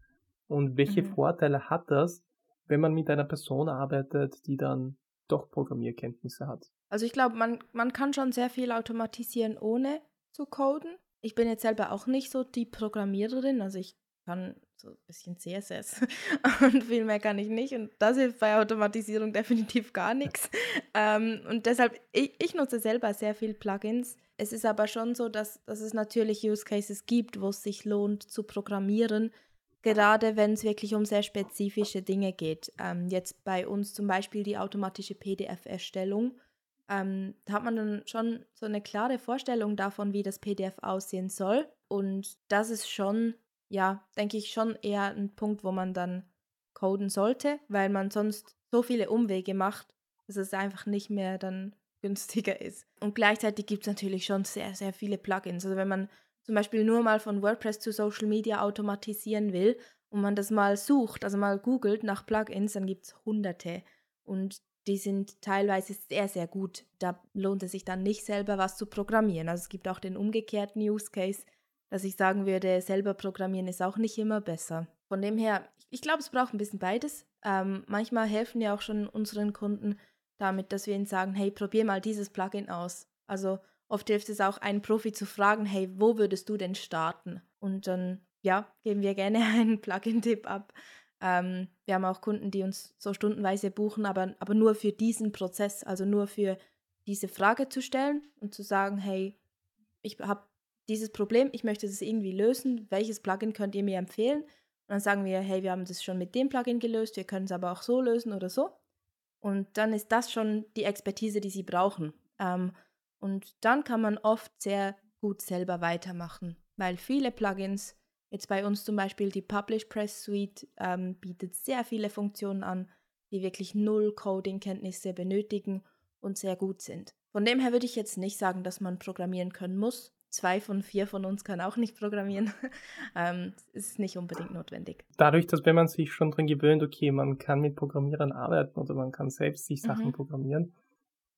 Und welche mhm. Vorteile hat das, wenn man mit einer Person arbeitet, die dann doch Programmierkenntnisse hat? Also ich glaube, man, man kann schon sehr viel automatisieren, ohne zu coden. Ich bin jetzt selber auch nicht so die Programmiererin, also ich kann so ein bisschen CSS und viel mehr kann ich nicht. Und das hilft bei Automatisierung definitiv gar nichts. ähm, und deshalb, ich, ich nutze selber sehr viel Plugins. Es ist aber schon so, dass, dass es natürlich Use Cases gibt, wo es sich lohnt zu programmieren, gerade wenn es wirklich um sehr spezifische Dinge geht. Ähm, jetzt bei uns zum Beispiel die automatische PDF-Erstellung. Ähm, da hat man dann schon so eine klare Vorstellung davon, wie das PDF aussehen soll. Und das ist schon ja, denke ich, schon eher ein Punkt, wo man dann coden sollte, weil man sonst so viele Umwege macht, dass es einfach nicht mehr dann günstiger ist. Und gleichzeitig gibt es natürlich schon sehr, sehr viele Plugins. Also wenn man zum Beispiel nur mal von WordPress zu Social Media automatisieren will und man das mal sucht, also mal googelt nach Plugins, dann gibt es hunderte. Und die sind teilweise sehr, sehr gut. Da lohnt es sich dann nicht selber was zu programmieren. Also es gibt auch den umgekehrten Use Case, dass ich sagen würde, selber programmieren ist auch nicht immer besser. Von dem her, ich glaube, es braucht ein bisschen beides. Ähm, manchmal helfen ja auch schon unseren Kunden damit, dass wir ihnen sagen, hey, probier mal dieses Plugin aus. Also oft hilft es auch, einen Profi zu fragen, hey, wo würdest du denn starten? Und dann, ja, geben wir gerne einen Plugin-Tipp ab. Ähm, wir haben auch Kunden, die uns so stundenweise buchen, aber, aber nur für diesen Prozess, also nur für diese Frage zu stellen und zu sagen, hey, ich habe dieses Problem, ich möchte das irgendwie lösen, welches Plugin könnt ihr mir empfehlen? Und dann sagen wir, hey, wir haben das schon mit dem Plugin gelöst, wir können es aber auch so lösen oder so. Und dann ist das schon die Expertise, die sie brauchen. Ähm, und dann kann man oft sehr gut selber weitermachen, weil viele Plugins, jetzt bei uns zum Beispiel die Publish Press Suite, ähm, bietet sehr viele Funktionen an, die wirklich null Coding-Kenntnisse benötigen und sehr gut sind. Von dem her würde ich jetzt nicht sagen, dass man programmieren können muss zwei von vier von uns kann auch nicht programmieren. ähm, ist nicht unbedingt notwendig. Dadurch, dass wenn man sich schon dran gewöhnt, okay, man kann mit Programmierern arbeiten oder man kann selbst sich Sachen mhm. programmieren,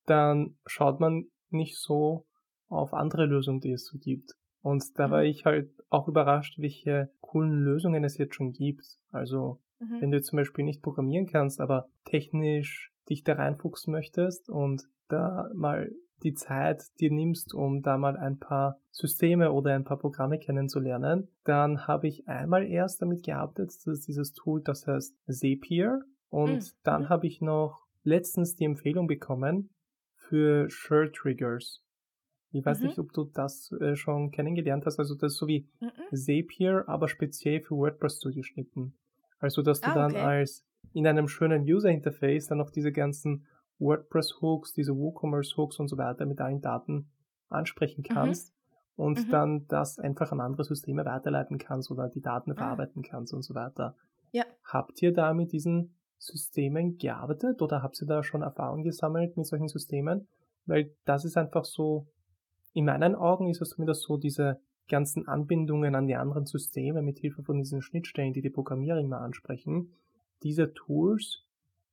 dann schaut man nicht so auf andere Lösungen, die es so gibt. Und da mhm. war ich halt auch überrascht, welche coolen Lösungen es jetzt schon gibt. Also, mhm. wenn du zum Beispiel nicht programmieren kannst, aber technisch dich da reinfuchsen möchtest und da mal die Zeit dir nimmst, um da mal ein paar Systeme oder ein paar Programme kennenzulernen, dann habe ich einmal erst damit gearbeitet, das ist dieses Tool, das heißt Zapier. Und mhm. dann mhm. habe ich noch letztens die Empfehlung bekommen für Shirt Triggers. Ich weiß mhm. nicht, ob du das äh, schon kennengelernt hast. Also das ist so wie mhm. Zapier, aber speziell für WordPress zugeschnitten. Also dass du ah, dann als in einem schönen User Interface dann noch diese ganzen WordPress-Hooks, diese WooCommerce-Hooks und so weiter mit allen Daten ansprechen mhm. kannst mhm. und dann das einfach an andere Systeme weiterleiten kannst oder die Daten ah. verarbeiten kannst und so weiter. Ja. Habt ihr da mit diesen Systemen gearbeitet oder habt ihr da schon Erfahrung gesammelt mit solchen Systemen? Weil das ist einfach so, in meinen Augen ist es zumindest so, diese ganzen Anbindungen an die anderen Systeme mit Hilfe von diesen Schnittstellen, die die Programmierer immer ansprechen, diese Tools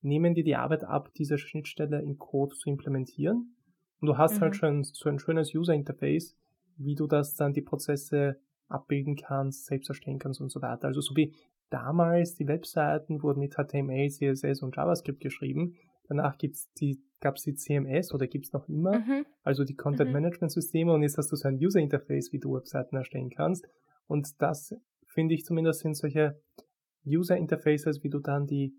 nehmen dir die Arbeit ab, diese Schnittstelle im Code zu implementieren. Und du hast halt mhm. halt schon so ein schönes User-Interface, wie du das dann die Prozesse abbilden kannst, selbst erstellen kannst und so weiter. Also so wie damals die Webseiten wurden mit HTML, CSS und JavaScript geschrieben. Danach gibt's die gab es die CMS oder gibt es noch immer, mhm. also die Content Management Systeme und jetzt hast du so ein User Interface, wie du Webseiten erstellen kannst und das finde ich zumindest sind solche User Interfaces, wie du dann die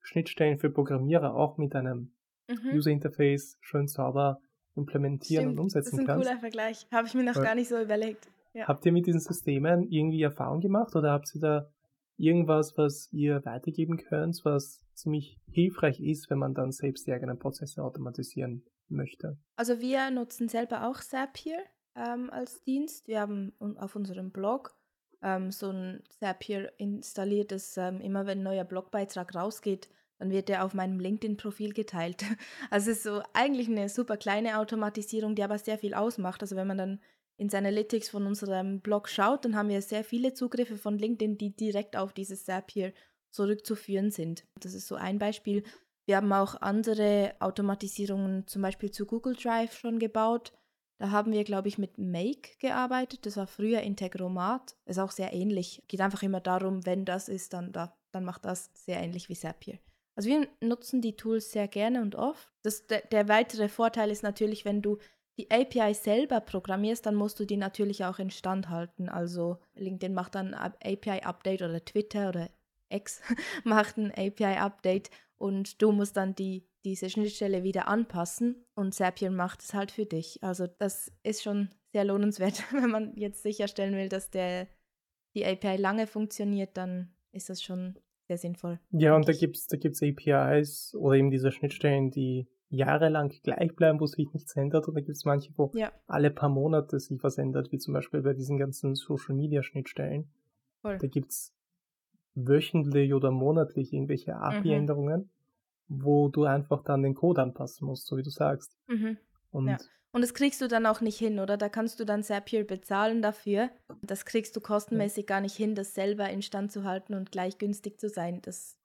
Schnittstellen für Programmierer auch mit einem mhm. User Interface schön sauber implementieren Stimmt, und umsetzen kannst. Das ist ein kannst. cooler Vergleich. Habe ich mir noch gar nicht so überlegt. Ja. Habt ihr mit diesen Systemen irgendwie Erfahrung gemacht oder habt ihr da irgendwas, was ihr weitergeben könnt, was ziemlich hilfreich ist, wenn man dann selbst die eigenen Prozesse automatisieren möchte? Also wir nutzen selber auch Zapier ähm, als Dienst. Wir haben auf unserem Blog ähm, so ein Zapier installiert, dass ähm, immer wenn ein neuer Blogbeitrag rausgeht, dann wird er auf meinem LinkedIn-Profil geteilt. Also es ist so eigentlich eine super kleine Automatisierung, die aber sehr viel ausmacht. Also wenn man dann ins Analytics von unserem Blog schaut, dann haben wir sehr viele Zugriffe von LinkedIn, die direkt auf dieses Zapier zurückzuführen sind. Das ist so ein Beispiel. Wir haben auch andere Automatisierungen, zum Beispiel zu Google Drive schon gebaut. Da haben wir, glaube ich, mit Make gearbeitet. Das war früher Integromat. Ist auch sehr ähnlich. Geht einfach immer darum, wenn das ist, dann, da, dann macht das sehr ähnlich wie Zapier. Also wir nutzen die Tools sehr gerne und oft. Das, der, der weitere Vorteil ist natürlich, wenn du die API selber programmierst, dann musst du die natürlich auch instand halten. Also LinkedIn macht dann ein API-Update oder Twitter oder X macht ein API-Update und du musst dann die, diese Schnittstelle wieder anpassen und Zapier macht es halt für dich. Also das ist schon sehr lohnenswert, wenn man jetzt sicherstellen will, dass der, die API lange funktioniert, dann ist das schon sehr sinnvoll. Ja, und da gibt es da gibt's APIs oder eben diese Schnittstellen, die jahrelang gleich bleiben, wo sich nichts ändert. Und da gibt es manche, wo ja. alle paar Monate sich was ändert, wie zum Beispiel bei diesen ganzen Social Media Schnittstellen. Voll. Da gibt es wöchentlich oder monatlich irgendwelche API-Änderungen, mhm. wo du einfach dann den Code anpassen musst, so wie du sagst. Mhm. Und, ja. und das kriegst du dann auch nicht hin, oder? Da kannst du dann Zapier bezahlen dafür. Das kriegst du kostenmäßig ja. gar nicht hin, das selber instand zu halten und gleich günstig zu sein. Das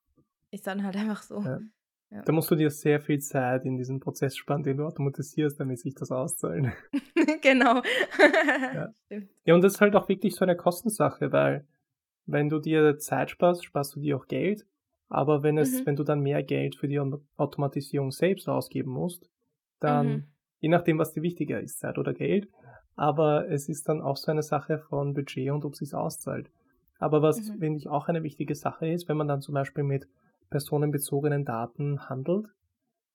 ist dann halt einfach so. Ja. Ja. Da musst du dir sehr viel Zeit in diesen Prozess spannen, den du automatisierst, damit sich das auszahlt. genau. ja. ja, und das ist halt auch wirklich so eine Kostensache, weil wenn du dir Zeit sparst, sparst du dir auch Geld. Aber wenn es, mhm. wenn du dann mehr Geld für die Automatisierung selbst ausgeben musst, dann, mhm. je nachdem, was dir wichtiger ist, Zeit oder Geld, aber es ist dann auch so eine Sache von Budget und ob es sich auszahlt. Aber was, mhm. finde ich, auch eine wichtige Sache ist, wenn man dann zum Beispiel mit personenbezogenen Daten handelt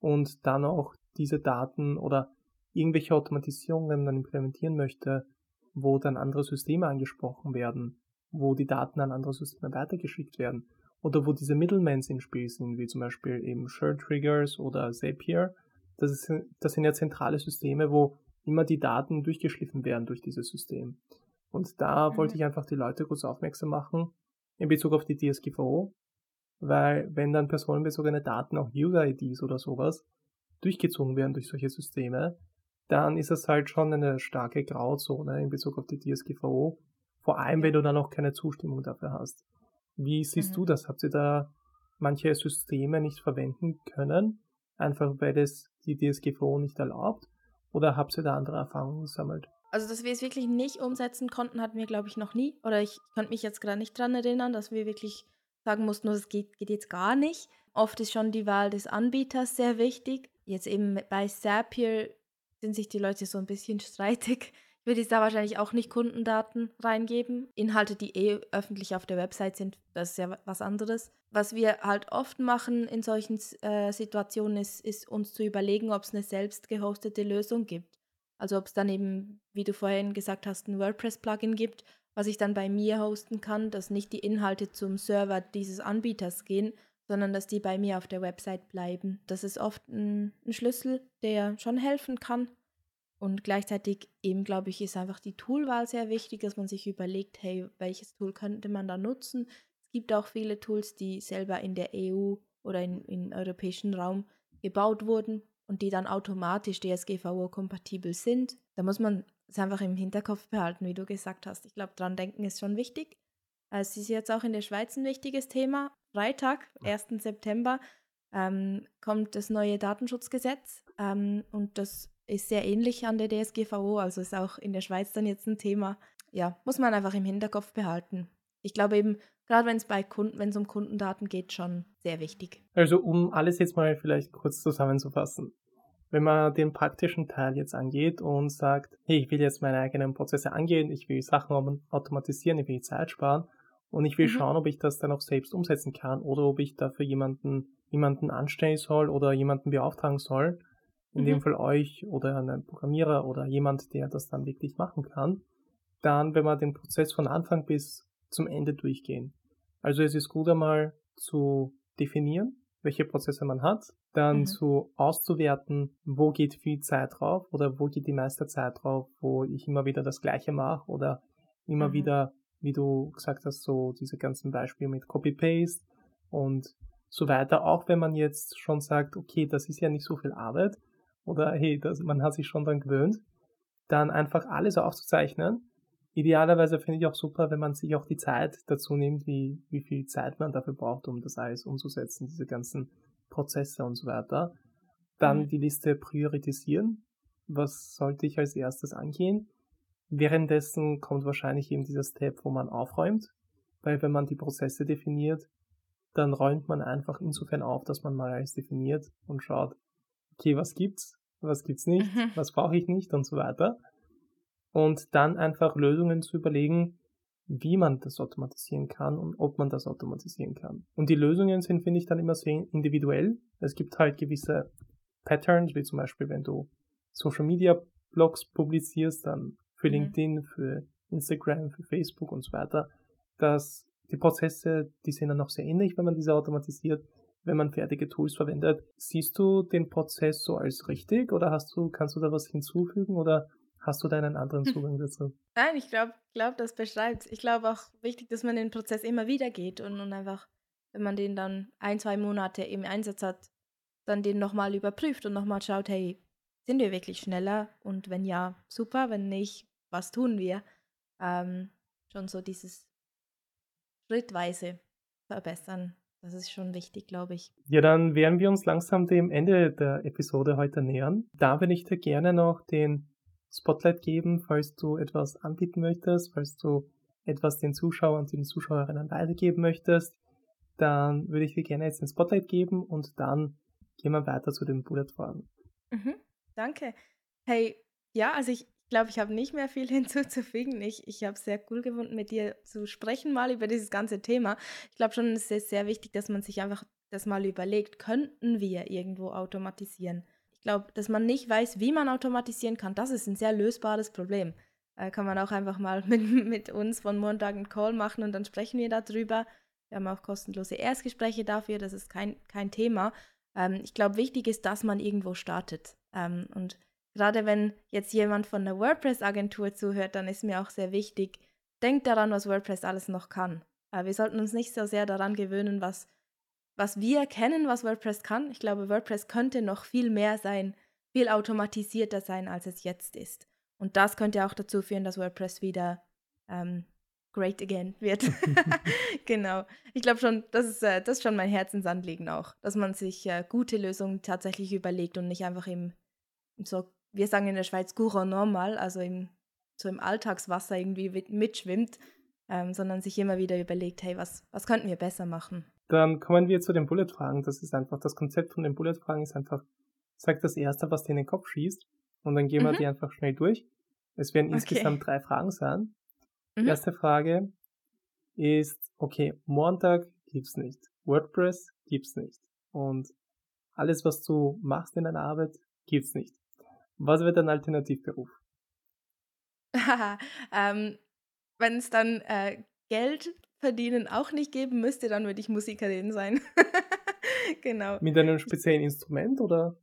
und dann auch diese Daten oder irgendwelche Automatisierungen dann implementieren möchte, wo dann andere Systeme angesprochen werden, wo die Daten an andere Systeme weitergeschickt werden oder wo diese Middlemans im Spiel sind, wie zum Beispiel eben Share Triggers oder Zapier. Das, ist, das sind ja zentrale Systeme, wo immer die Daten durchgeschliffen werden durch dieses System. Und da mhm. wollte ich einfach die Leute kurz aufmerksam machen in Bezug auf die DSGVO, weil wenn dann personenbezogene Daten, auch User-IDs oder sowas, durchgezogen werden durch solche Systeme, dann ist es halt schon eine starke Grauzone in Bezug auf die DSGVO, vor allem wenn du dann auch keine Zustimmung dafür hast. Wie siehst mhm. du das? Habt ihr da manche Systeme nicht verwenden können, einfach weil es die DSGVO nicht erlaubt? Oder habt ihr da andere Erfahrungen gesammelt? Also, dass wir es wirklich nicht umsetzen konnten, hatten wir, glaube ich, noch nie. Oder ich könnte mich jetzt gerade nicht dran erinnern, dass wir wirklich sagen musst, nur das geht, geht jetzt gar nicht. Oft ist schon die Wahl des Anbieters sehr wichtig. Jetzt eben bei Zapier sind sich die Leute so ein bisschen streitig. Ich würde jetzt da wahrscheinlich auch nicht Kundendaten reingeben. Inhalte, die eh öffentlich auf der Website sind, das ist ja was anderes. Was wir halt oft machen in solchen äh, Situationen ist, ist uns zu überlegen, ob es eine selbst gehostete Lösung gibt. Also ob es dann eben, wie du vorhin gesagt hast, ein WordPress-Plugin gibt, was ich dann bei mir hosten kann, dass nicht die Inhalte zum Server dieses Anbieters gehen, sondern dass die bei mir auf der Website bleiben. Das ist oft ein, ein Schlüssel, der schon helfen kann. Und gleichzeitig eben, glaube ich, ist einfach die Toolwahl sehr wichtig, dass man sich überlegt, hey, welches Tool könnte man da nutzen. Es gibt auch viele Tools, die selber in der EU oder in, im europäischen Raum gebaut wurden und die dann automatisch DSGVO-kompatibel sind. Da muss man es einfach im Hinterkopf behalten, wie du gesagt hast. Ich glaube, dran denken ist schon wichtig. Es ist jetzt auch in der Schweiz ein wichtiges Thema. Freitag, 1. September, ähm, kommt das neue Datenschutzgesetz ähm, und das ist sehr ähnlich an der DSGVO, also ist auch in der Schweiz dann jetzt ein Thema. Ja, muss man einfach im Hinterkopf behalten. Ich glaube eben, gerade wenn es bei Kunden, wenn es um Kundendaten geht, schon sehr wichtig. Also um alles jetzt mal vielleicht kurz zusammenzufassen. Wenn man den praktischen Teil jetzt angeht und sagt, hey, ich will jetzt meine eigenen Prozesse angehen, ich will Sachen automatisieren, ich will Zeit sparen und ich will mhm. schauen, ob ich das dann auch selbst umsetzen kann oder ob ich dafür jemanden, jemanden anstellen soll oder jemanden beauftragen soll, in mhm. dem Fall euch oder einen Programmierer oder jemand, der das dann wirklich machen kann, dann, wenn wir den Prozess von Anfang bis zum Ende durchgehen. Also es ist gut einmal zu definieren, welche Prozesse man hat, dann mhm. zu auszuwerten, wo geht viel Zeit drauf oder wo geht die meiste Zeit drauf, wo ich immer wieder das Gleiche mache oder immer mhm. wieder, wie du gesagt hast, so diese ganzen Beispiele mit Copy-Paste und so weiter. Auch wenn man jetzt schon sagt, okay, das ist ja nicht so viel Arbeit oder hey, das, man hat sich schon dran gewöhnt, dann einfach alles aufzuzeichnen Idealerweise finde ich auch super, wenn man sich auch die Zeit dazu nimmt, wie, wie viel Zeit man dafür braucht, um das alles umzusetzen, diese ganzen Prozesse und so weiter. Dann mhm. die Liste priorisieren. Was sollte ich als erstes angehen? Währenddessen kommt wahrscheinlich eben dieser Step, wo man aufräumt, weil wenn man die Prozesse definiert, dann räumt man einfach insofern auf, dass man mal alles definiert und schaut, okay, was gibt's, was gibt's nicht, mhm. was brauche ich nicht und so weiter und dann einfach Lösungen zu überlegen, wie man das automatisieren kann und ob man das automatisieren kann. Und die Lösungen sind, finde ich, dann immer sehr individuell. Es gibt halt gewisse Patterns, wie zum Beispiel, wenn du Social Media Blogs publizierst, dann für mhm. LinkedIn, für Instagram, für Facebook und so weiter, dass die Prozesse, die sind dann noch sehr ähnlich, wenn man diese automatisiert, wenn man fertige Tools verwendet. Siehst du den Prozess so als richtig oder hast du, kannst du da was hinzufügen oder Hast du da einen anderen hm. Zugang dazu? Nein, ich glaube, glaub, das beschreibt Ich glaube auch wichtig, dass man den Prozess immer wieder geht und, und einfach, wenn man den dann ein, zwei Monate im Einsatz hat, dann den nochmal überprüft und nochmal schaut, hey, sind wir wirklich schneller? Und wenn ja, super, wenn nicht, was tun wir? Ähm, schon so dieses schrittweise verbessern. Das ist schon wichtig, glaube ich. Ja, dann werden wir uns langsam dem Ende der Episode heute nähern. Da würde ich dir gerne noch den Spotlight geben, falls du etwas anbieten möchtest, falls du etwas den Zuschauern und den Zuschauerinnen weitergeben möchtest, dann würde ich dir gerne jetzt den Spotlight geben und dann gehen wir weiter zu den Bullet-Fragen. Mhm, danke. Hey, ja, also ich glaube, ich habe nicht mehr viel hinzuzufügen. Ich, ich habe es sehr cool gefunden, mit dir zu sprechen, mal über dieses ganze Thema. Ich glaube schon, es ist sehr wichtig, dass man sich einfach das mal überlegt, könnten wir irgendwo automatisieren? Ich glaube, dass man nicht weiß, wie man automatisieren kann, das ist ein sehr lösbares Problem. Äh, kann man auch einfach mal mit, mit uns von Montag einen Call machen und dann sprechen wir darüber. Wir haben auch kostenlose Erstgespräche dafür, das ist kein, kein Thema. Ähm, ich glaube, wichtig ist, dass man irgendwo startet. Ähm, und gerade wenn jetzt jemand von einer WordPress-Agentur zuhört, dann ist mir auch sehr wichtig, denkt daran, was WordPress alles noch kann. Äh, wir sollten uns nicht so sehr daran gewöhnen, was was wir kennen, was WordPress kann. Ich glaube, WordPress könnte noch viel mehr sein, viel automatisierter sein, als es jetzt ist. Und das könnte auch dazu führen, dass WordPress wieder ähm, great again wird. genau. Ich glaube schon, das ist, äh, das ist schon mein Herzensanliegen auch, dass man sich äh, gute Lösungen tatsächlich überlegt und nicht einfach im, im so, wir sagen in der Schweiz courant normal, also im, so im Alltagswasser irgendwie mitschwimmt, ähm, sondern sich immer wieder überlegt, hey, was, was könnten wir besser machen? Dann kommen wir zu den Bullet-Fragen. Das ist einfach, das Konzept von den Bullet-Fragen ist einfach, sag das erste, was dir in den Kopf schießt und dann gehen wir mhm. die einfach schnell durch. Es werden okay. insgesamt drei Fragen sein. Mhm. Erste Frage ist, okay, Montag gibt's nicht. WordPress gibt's nicht. Und alles, was du machst in deiner Arbeit, gibt's nicht. Was wird dein Alternativberuf? ähm, Wenn es dann äh, Geld verdienen auch nicht geben müsste, dann würde ich Musikerin sein. genau. Mit einem speziellen Instrument oder?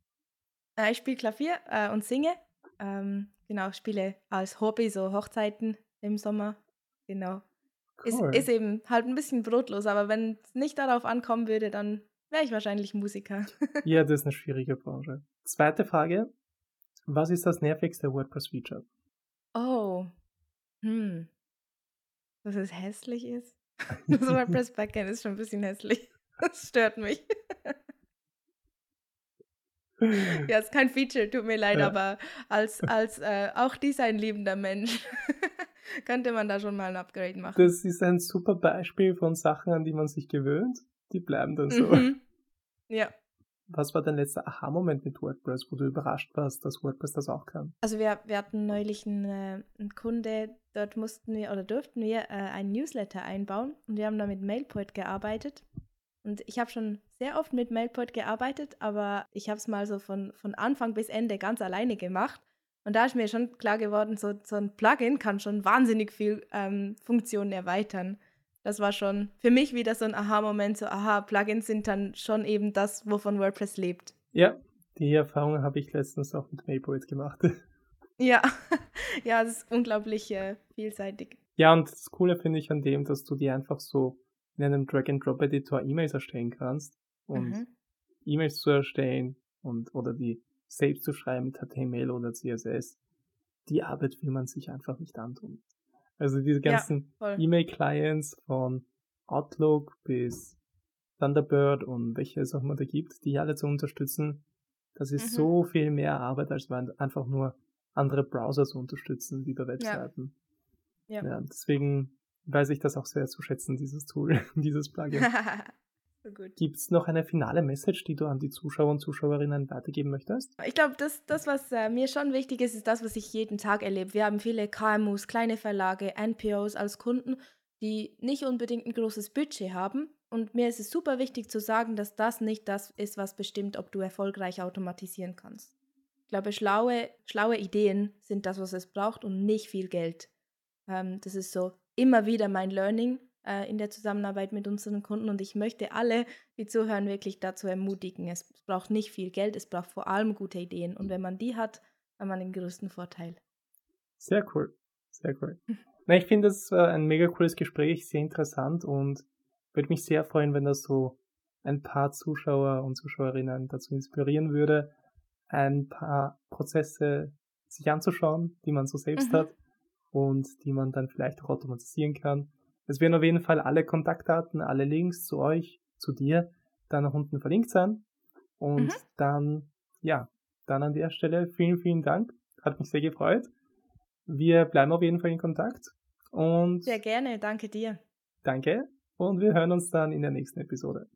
Äh, ich spiele Klavier äh, und singe. Ähm, genau, spiele als Hobby so Hochzeiten im Sommer. Genau. Cool. Ist, ist eben halt ein bisschen brotlos, aber wenn es nicht darauf ankommen würde, dann wäre ich wahrscheinlich Musiker. ja, das ist eine schwierige Branche. Zweite Frage. Was ist das nervigste WordPress-Feature? Oh. Hm. Dass es hässlich ist? Das WordPress Backend ist schon ein bisschen hässlich. Das stört mich. ja, ist kein Feature, tut mir leid, ja. aber als, als äh, auch designliebender Mensch könnte man da schon mal ein Upgrade machen. Das ist ein super Beispiel von Sachen, an die man sich gewöhnt. Die bleiben dann so. Mhm. Ja, was war dein letzter Aha-Moment mit WordPress, wo du überrascht warst, dass WordPress das auch kann? Also wir, wir hatten neulich einen, äh, einen Kunde, dort mussten wir oder durften wir äh, einen Newsletter einbauen und wir haben da mit MailPoint gearbeitet. Und ich habe schon sehr oft mit MailPoint gearbeitet, aber ich habe es mal so von, von Anfang bis Ende ganz alleine gemacht. Und da ist mir schon klar geworden, so, so ein Plugin kann schon wahnsinnig viel ähm, Funktionen erweitern das war schon für mich wieder so ein Aha-Moment, so aha, Plugins sind dann schon eben das, wovon WordPress lebt. Ja, die Erfahrung habe ich letztens auch mit Mailpoet gemacht. Ja, ja, das ist unglaublich äh, vielseitig. Ja, und das Coole finde ich an dem, dass du dir einfach so in einem Drag-and-Drop-Editor E-Mails erstellen kannst und mhm. E-Mails zu erstellen und oder die selbst zu schreiben mit HTML oder CSS. Die Arbeit will man sich einfach nicht antun. Also diese ganzen ja, E-Mail-Clients von Outlook bis Thunderbird und welche es auch immer da gibt, die alle zu unterstützen, das ist mhm. so viel mehr Arbeit, als man einfach nur andere Browser zu unterstützen, wie bei Webseiten. Ja. ja. deswegen weiß ich das auch sehr zu schätzen, dieses Tool, dieses Plugin. Gibt es noch eine finale Message, die du an die Zuschauer und Zuschauerinnen weitergeben möchtest? Ich glaube, das, das, was äh, mir schon wichtig ist, ist das, was ich jeden Tag erlebe. Wir haben viele KMUs, kleine Verlage, NPOs als Kunden, die nicht unbedingt ein großes Budget haben. Und mir ist es super wichtig zu sagen, dass das nicht das ist, was bestimmt, ob du erfolgreich automatisieren kannst. Ich glaube, schlaue, schlaue Ideen sind das, was es braucht und nicht viel Geld. Ähm, das ist so immer wieder mein Learning äh, in der Zusammenarbeit mit unseren Kunden. Und ich möchte alle, die zuhören, wirklich dazu ermutigen. Es braucht nicht viel Geld, es braucht vor allem gute Ideen. Und wenn man die hat, hat man den größten Vorteil. Sehr cool. Sehr cool. Na, ich finde das äh, ein mega cooles Gespräch, sehr interessant und würde mich sehr freuen, wenn das so ein paar Zuschauer und Zuschauerinnen dazu inspirieren würde, ein paar Prozesse sich anzuschauen, die man so selbst mhm. hat und die man dann vielleicht auch automatisieren kann. Es werden auf jeden Fall alle Kontaktdaten, alle Links zu euch, zu dir, da nach unten verlinkt sein. Und mhm. dann, ja, dann an der Stelle vielen, vielen Dank. Hat mich sehr gefreut. Wir bleiben auf jeden Fall in Kontakt. Und sehr gerne, danke dir. Danke. Und wir hören uns dann in der nächsten Episode.